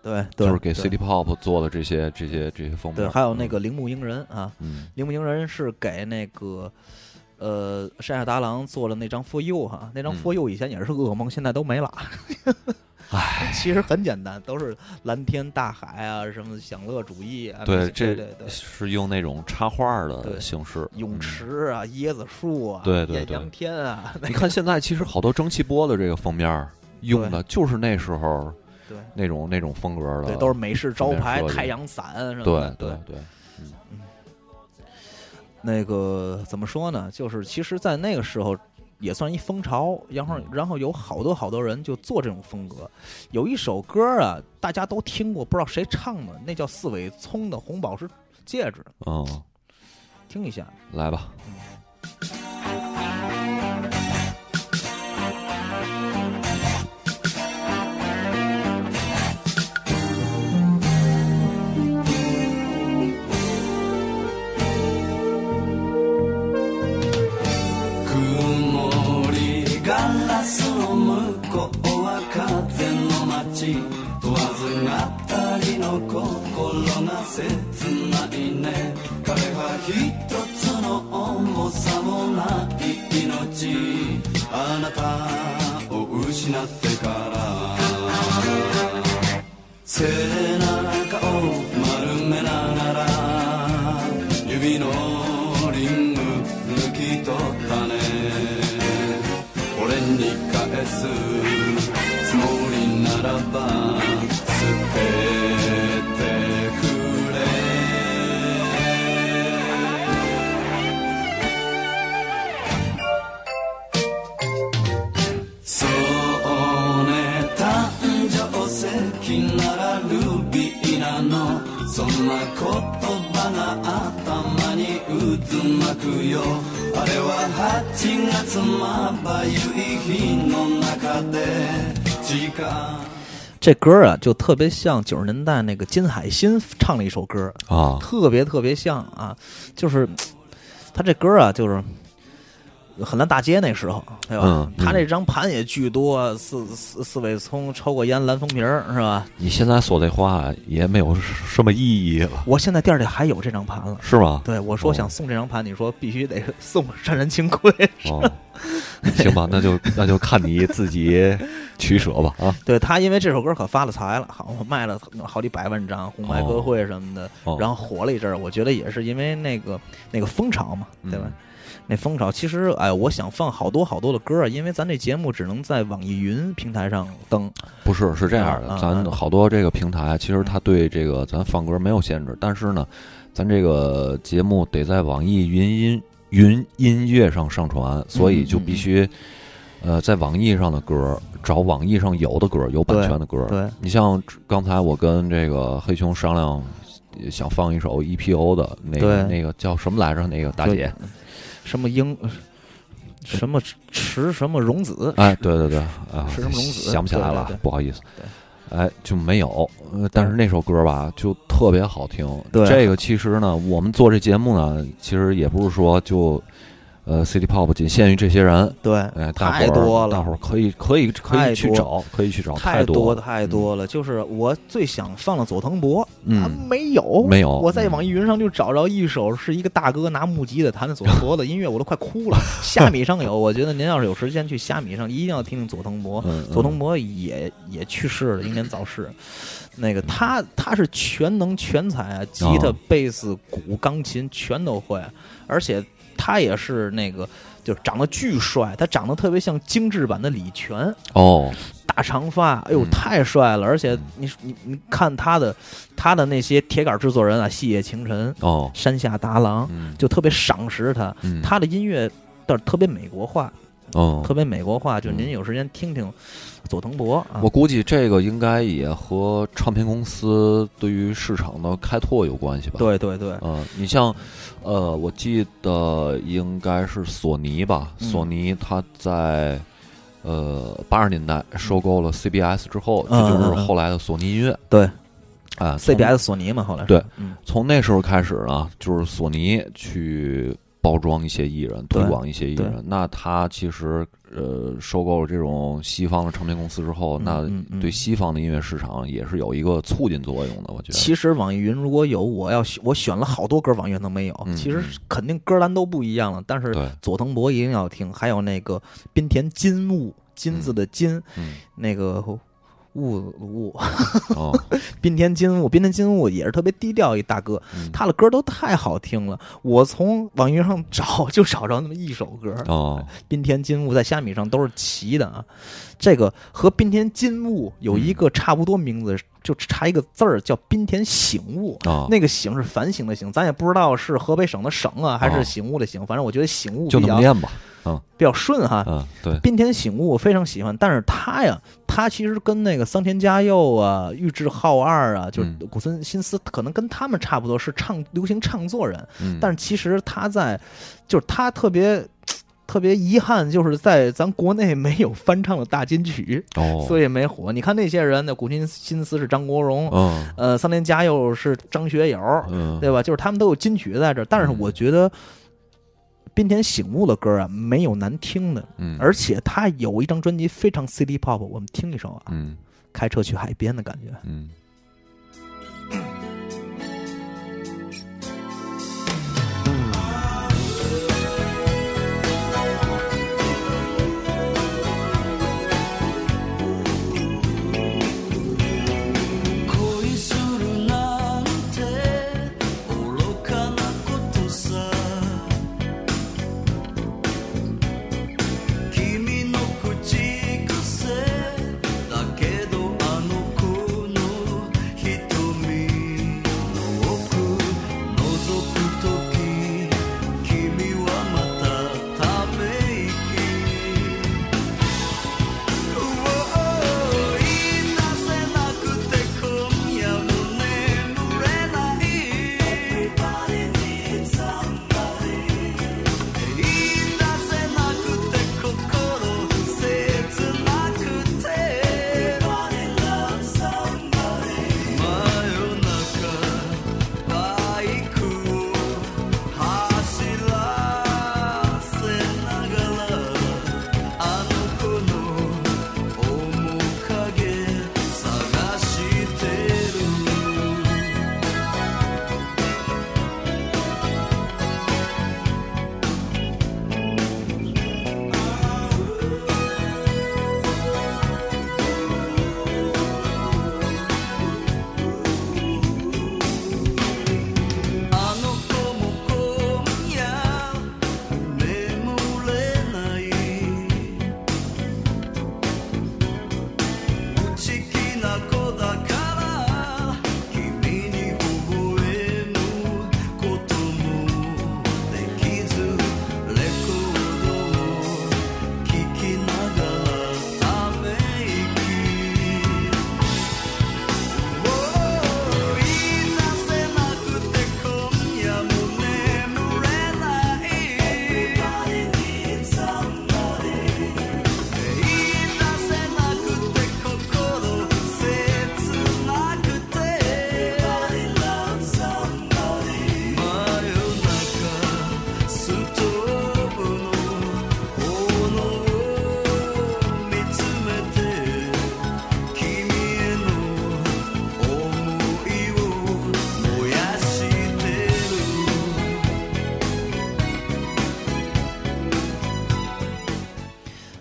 对，
就是给 City Pop 做的这些这些这些封面。
对，还有那个铃木英人啊，铃木英人是给那个。呃，山下达郎做了那张 For You 哈，那张 For You 以前也是噩梦，现在都没了。
唉，
其实很简单，都是蓝天大海啊，什么享乐主义啊。
对，
这
是用那种插画的形式。
泳池啊，椰子树啊，
对对对，
阳天啊。
你看现在其实好多蒸汽波的这个封面用的就是那时候
对
那种那种风格的，
对，都是美式招牌、太阳伞什么
的。对对对。
那个怎么说呢？就是其实，在那个时候也算一风潮，然后然后有好多好多人就做这种风格。有一首歌啊，大家都听过，不知道谁唱的，那叫四尾聪的《红宝石戒指》。
哦，
听一下，
来吧。問切ないね彼は一つの重さもない命あなたを失ってから。背中を丸めながら指のリング抜き取ったね。俺に返すつもりならば。言葉が頭に渦巻くよあれは8月まばゆい日の中で時間这歌啊，就特别像九十年代那个金海心唱的一首歌啊，
特别特别像啊，就是他这歌啊，就是 横兰大街那时候，对吧？他这张盘也巨多，四四四尾葱抽过烟，蓝封皮儿，是吧？
你现在说这话也没有什么意义了。
我现在店里还有这张盘了，
是吗？
对，我说想送这张盘，你说必须得送山人情馈。
哦，行吧，那就那就看你自己取舍吧。啊，
对他，因为这首歌可发了财了，好卖了好几百万张，红白歌会什么的，然后火了一阵儿。我觉得也是因为那个那个风潮嘛，对吧？那风潮其实，哎，我想放好多好多的歌，因为咱这节目只能在网易云平台上登。
不是，是这样的，咱好多这个平台，其实它对这个咱放歌没有限制，但是呢，咱这个节目得在网易云音云音乐上上传，所以就必须，呃，在网易上的歌找网易上有的歌，有版权的歌。
对，
你像刚才我跟这个黑熊商量，想放一首 EPO 的那个那个叫什么来着？那个大姐。
什么英，什么池什么荣子？
哎，对对对，啊，
池什么荣子？
想不起来了，不好意思。哎，就没有。但是那首歌吧，就特别好听。对这个其实呢，我们做这节目呢，其实也不是说就。呃，City Pop 仅限于这些人，
对，
哎，
太多
了，大伙儿可以可以可以去找，可以去找，
太
多
太多了。就是我最想放的佐藤博，
嗯，
没有，
没有。
我在网易云上就找着一首，是一个大哥拿木吉的弹的佐 藤博的音乐，我都快哭了。虾米上有，我觉得您要是有时间去虾米上，一定要听听佐藤博。佐藤博也也去世了，英年早逝。那个他他是全能全才啊，吉他、贝斯、鼓、钢琴全都会，而且。他也是那个，就是长得巨帅，他长得特别像精致版的李泉。
哦，
大长发，哎呦，太帅了！而且你你你看他的他的那些铁杆制作人啊，细野晴臣
哦，
山下达郎就特别赏识他，他的音乐倒是特别美国化
哦，
特别美国化，就您有时间听听。佐藤博，
我估计这个应该也和唱片公司对于市场的开拓有关系吧？
对对对，
嗯，你像，呃，我记得应该是索尼吧？索尼它在呃八十年代收购了 CBS 之后，这就是后来的索尼音乐。
对，
啊
，CBS 索尼嘛，后来
对，从那时候开始呢，就是索尼去包装一些艺人，推广一些艺人。那他其实。呃，收购了这种西方的唱片公司之后，那对西方的音乐市场也是有一个促进作用的。我觉得，
其实网易云如果有，我要我选了好多歌，网易云都没有。其实肯定歌单都不一样了，但是佐藤博一定要听，还有那个滨田金木，金子的金，那个。雾雾，滨田 金悟，滨田金悟也是特别低调一大哥，他的歌都太好听了。我从网易云上找就找着那么一首歌。
哦，
滨田金悟在虾米上都是齐的啊。这个和滨田金悟有一个差不多名字，就差一个字儿叫滨田醒悟。那个醒是反省的醒，咱也不知道是河北省的省啊，还是醒悟的醒。反正我觉得醒悟
就那么念吧。嗯，
比较顺哈。
嗯，对。
滨田醒悟我非常喜欢，但是他呀，他其实跟那个桑田佳佑啊、玉置浩二啊，就是古村新司，可能跟他们差不多，是唱流行唱作人。
嗯。
但是其实他在，就是他特别特别遗憾，就是在咱国内没有翻唱的大金曲，
哦，
所以没火。你看那些人，那古琴新思是张国荣，嗯，呃，桑田佳佑是张学友，
嗯，
对吧？就是他们都有金曲在这儿，但是我觉得。滨田醒悟的歌啊，没有难听的，
嗯，
而且他有一张专辑非常 City Pop，我们听一首啊，
嗯，
开车去海边的感觉，
嗯。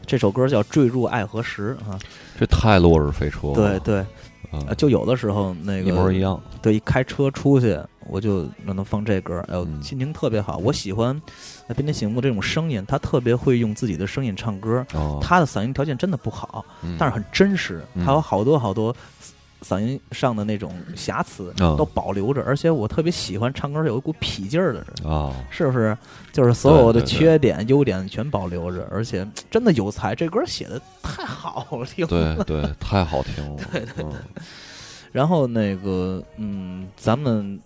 这首歌叫《坠入爱河时》啊，
这太落日飞车了。
对对，就有的时候那个
一模一样。
对，一开车出去，我就让他放这歌，哎呦，心情特别好。我喜欢冰天醒目这种声音，他特别会用自己的声音唱歌。他的嗓音条件真的不好，但是很真实，他有好多好多。嗓音上的那种瑕疵都保留着，而且我特别喜欢唱歌有一股痞劲儿的人啊，是不是？就是所有的缺点、优点全保留着，而且真的有才。这歌写的太好听，
对对，太好听了。
对对。然后那个，嗯，咱们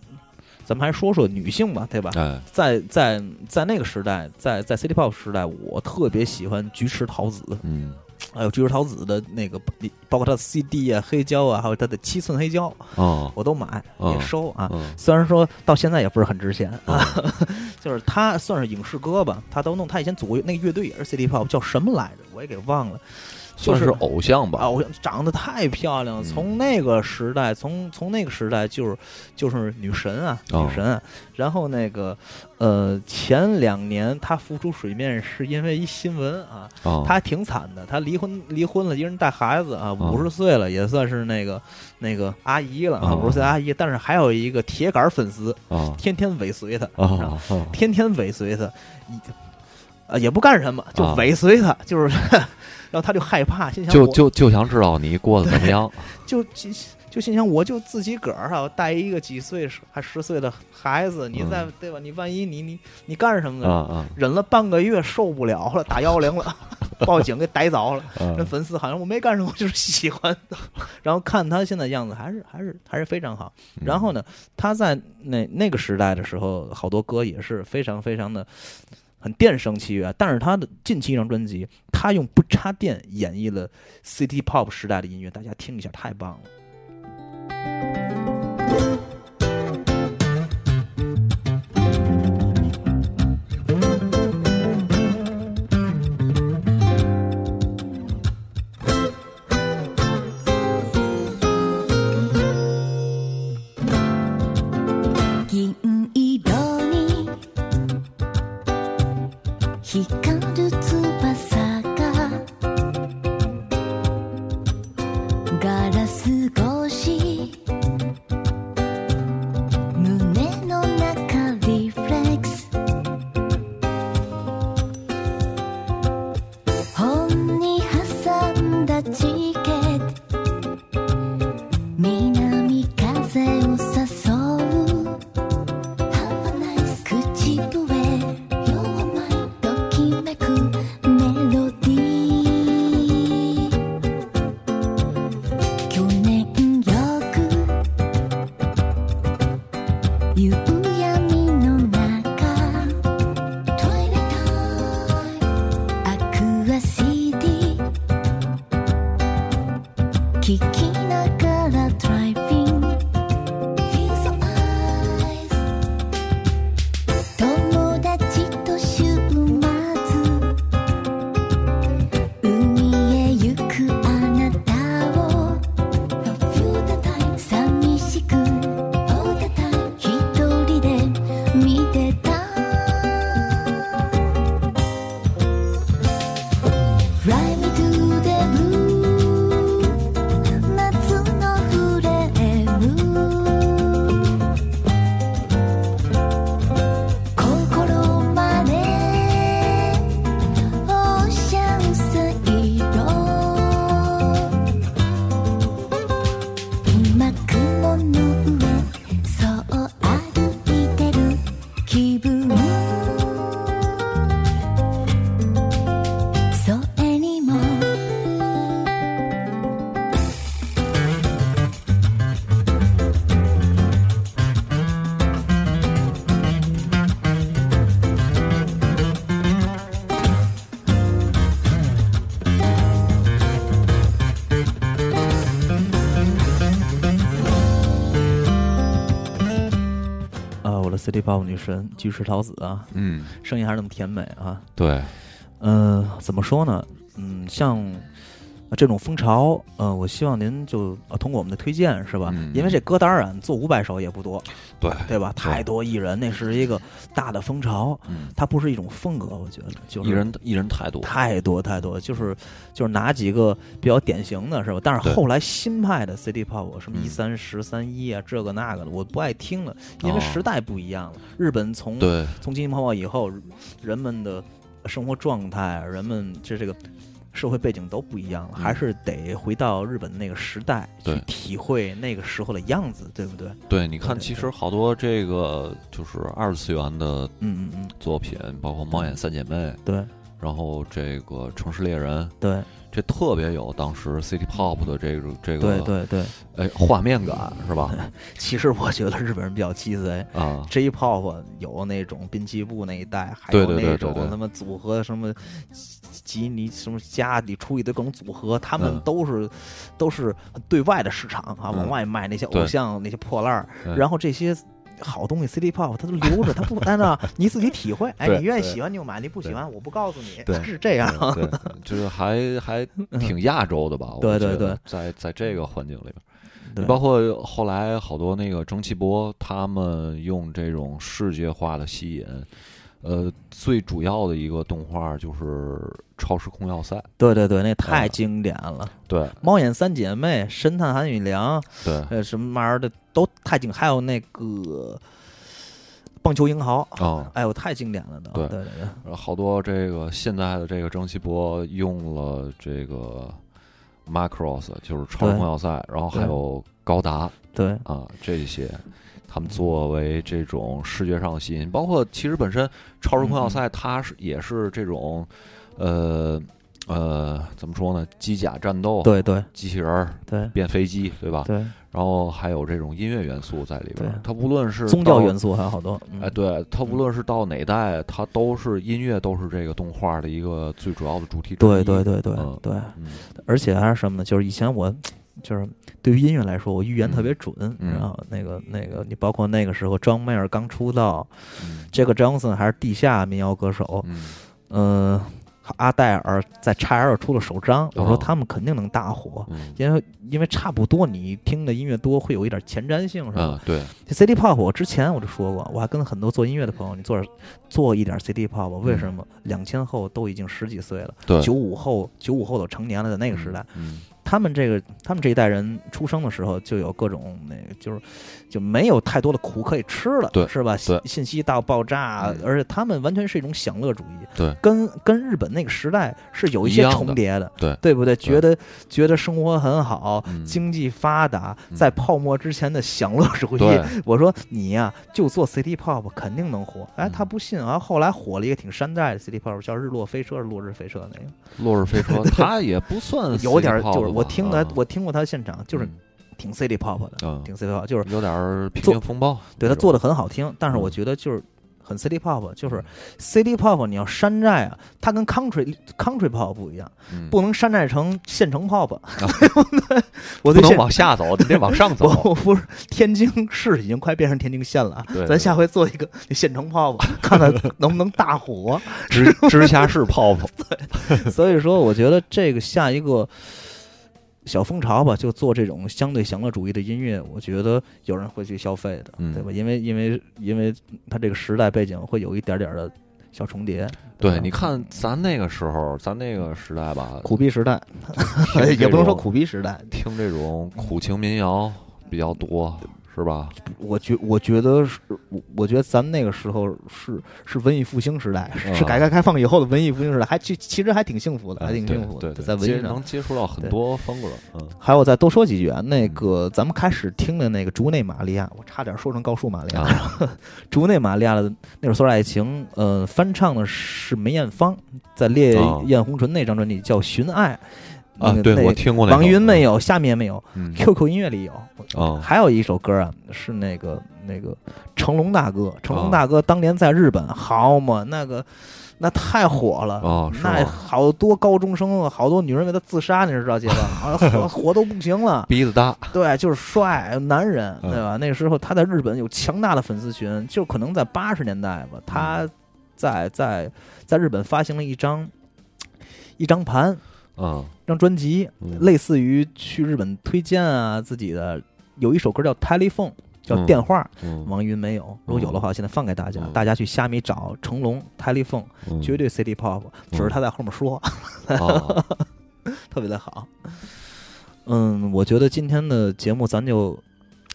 咱们还说说女性吧，对吧？在在在那个时代，在在 City Pop 时代，我特别喜欢菊池桃子。
嗯。
还有菊石桃子的那个，包括他的 CD 啊、黑胶啊，还有他的七寸黑胶，哦我都买也收啊。虽然说到现在也不是很值钱啊，就是他算是影视歌吧，他都弄。他以前组过那个乐队也是 CD pop，叫什么来着？我也给忘了。
算是偶像吧，
偶像长得太漂亮了。从那个时代，从从那个时代就是就是女神啊，女神。然后那个呃，前两年她浮出水面是因为一新闻啊，她还挺惨的。她离婚离婚了，一个人带孩子啊，五十岁了，也算是那个那个阿姨了啊，五十岁阿姨。但是还有一个铁杆粉丝，天天尾随她，天天尾随她，啊，也不干什么，就尾随她，就是。然后他就害怕，心想
就就就想知道你过得怎么样，
就就心想我就自己个儿哈，带一个几岁还十岁的孩子，你再对吧？你万一你你你干什么
呢？
忍了半个月受不了了，打幺幺零了，报警给逮着了。那粉丝好像我没干什么，就是喜欢。然后看他现在样子，还是还是还是非常好。然后呢，他在那那个时代的时候，好多歌也是非常非常的。很电声器乐，但是他的近期一张专辑，他用不插电演绎了 City Pop 时代的音乐，大家听一下，太棒了。City Pop 女神菊池桃子啊，
嗯，
声音还是那么甜美啊。
对，
嗯，怎么说呢？嗯，像这种风潮，嗯，我希望您就通过我们的推荐，是吧？因为这歌单啊，做五百首也不多，
对
对吧？太多艺人，那是一个大的风潮，它不是一种风格，我觉得，就
艺人艺人太多
太多太多，就是就是哪几个比较典型的是吧？但是后来新派的 City Pop，什么一三十三一啊，这个那个的，我不爱听了，因为时代不一样了。日本从从金金泡泡以后，人们的生活状态，人们这这个。社会背景都不一样了，还是得回到日本那个时代去体会那个时候的样子，对不对？
对，你看，其实好多这个就是二次元的，
嗯嗯嗯，
作品，包括《猫眼三姐妹》，
对，
然后这个《城市猎人》，
对。
这特别有当时 City Pop 的这个这个
对对对，
哎，画面感是吧？
其实我觉得日本人比较鸡贼
啊
，J Pop 有那种滨崎步那一代，还有那种他妈组合什么吉尼什么家里出一堆各种组合，他们都是都是对外的市场啊，往外卖那些偶像那些破烂儿，然后这些。好东西，City Pop，它都留着，它不单着，你自己体会。哎，你愿意喜欢就买，你不喜欢我不告诉你。是这样，
就是还还挺亚洲的吧？
对对对，
在在这个环境里边，你包括后来好多那个蒸汽波，他们用这种视觉化的吸引。呃，最主要的一个动画就是《超时空要塞》。
对对对，那太经典了。
对，
猫眼三姐妹、神探韩雨良，
对，
呃，什么玩意儿的都太经，还有那个棒球英豪
啊，
哎呦，太经典了都。对对
对，好多这个现在的这个蒸汽波用了这个 Macross，就是超时空要塞，然后还有高达，
对
啊，这些。他们作为这种视觉上的吸引，包括其实本身《超时空要塞》它是也是这种，呃呃，怎么说呢？机甲战斗，
对对，
机器人，
对，
变飞机，对吧？
对。
然后还有这种音乐元素在里边。它无论是
宗教元素还有好多。
哎，对，它无论是到哪代，它都是音乐，都是这个动画的一个最主要的主题。
对对对对对。而且还是什么呢？就是以前我。就是对于音乐来说，我预言特别准。然后那个那个，你包括那个时候，庄梅尔刚出道，这个 Johnson 还是地下民谣歌手。嗯，阿黛尔在 XL 出了首张，我说他们肯定能大火，因为因为差不多，你听的音乐多，会有一点前瞻性，是吧？
对。
City Pop，我之前我就说过，我还跟很多做音乐的朋友，你做做一点 City Pop，为什么？两千后都已经十几岁了，九五后九五后都成年了，在那个时代。他们这个，他们这一代人出生的时候就有各种那个，就是就没有太多的苦可以吃了，
对，
是吧？信信息大爆炸，而且他们完全是一种享乐主义，
对，
跟跟日本那个时代是有一些重叠
的，对，
对不对？觉得觉得生活很好，经济发达，在泡沫之前的享乐主义。我说你呀，就做 City Pop 肯定能火。哎，他不信啊。后来火了一个挺山寨的 City Pop，叫《日落飞车》是《落日飞车》那个。
落日飞车，他也不算
有点就是我。听的我听过他现场，就是挺 City Pop 的，挺 City Pop，就是
有点平行风暴。
对他做的很好听，但是我觉得就是很 City Pop，就是 City Pop。你要山寨啊，它跟 Country Country Pop 不一样，不能山寨成县城 Pop。我
不能往下走，你得往上走。
不是天津市已经快变成天津县了，咱下回做一个县城 Pop，看看能不能大火。
直直辖市 Pop。
对，所以说我觉得这个下一个。小风潮吧，就做这种相对享乐主义的音乐，我觉得有人会去消费的，对吧？因为因为因为它这个时代背景会有一点点的小重叠。
对，你看咱那个时候，咱那个时代吧，
苦逼时代，也不能说苦逼时代，
听这种苦情民谣比较多。是吧？
我觉我觉得是，我我觉得咱们那个时候是是文艺复兴时代，是改革开放以后的文艺复兴时代，还其其实还挺幸福的，还挺幸福
的。
在文艺上
能接触到很多风格。嗯，
还有再多说几句啊，那个咱们开始听的那个竹内玛利亚，我差点说成高树玛利亚。竹内玛利亚的那首《所有爱情》，呃，翻唱的是梅艳芳在《烈焰红唇》那张专辑叫《寻爱》。
啊，对，我听过那
网易云没有，下面没有，QQ 音乐里有。还有一首歌啊，是那个那个成龙大哥，成龙大哥当年在日本，好嘛，那个那太火了，那好多高中生，好多女人为他自杀，你知道吧？火火 都不行了，
鼻子大，
对，就是帅男人，对吧？那个时候他在日本有强大的粉丝群，就可能在八十年代吧，他在在在日本发行了一张一张盘。
嗯，
张专辑，类似于去日本推荐啊自己的，有一首歌叫《Telephone》，叫电话。网易云没有，如果有的话，现在放给大家，大家去虾米找成龙《Telephone》，绝对 City Pop，只是他在后面说，特别的好。嗯，我觉得今天的节目咱就。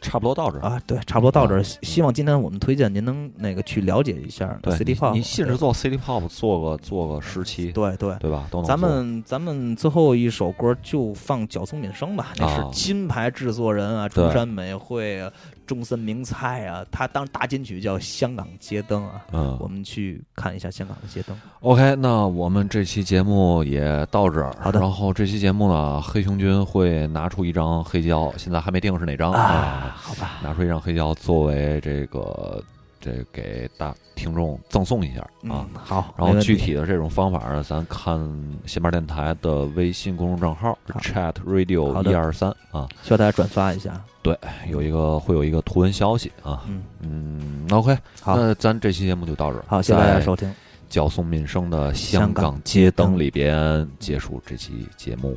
差不多到这儿
啊，对，差不多到这儿。希望今天我们推荐您能那个去了解一下 City Pop。
你甚至做 City Pop 做个做个时期，
对对
对吧？都能。
咱们咱们最后一首歌就放角松敏生吧，那是金牌制作人啊，中山美惠啊。中森明菜啊，他当大金曲叫《香港街灯》啊，嗯，我们去看一下香港的街灯。
OK，那我们这期节目也到这儿。
好的。
然后这期节目呢，黑熊君会拿出一张黑胶，现在还没定是哪张啊？
好吧，
拿出一张黑胶作为这个。这给大听众赠送一下啊，
好。
然后具体的这种方法呢，咱看新马电台的微信公众账号 Chat Radio 一二三啊，
需要大家转发一下。
对，有一个会有一个图文消息啊。嗯嗯，OK，
好，
那咱这期节目就到这儿。
好，谢谢大家收听。
叫宋民生的《香港街灯》里边结束这期节目。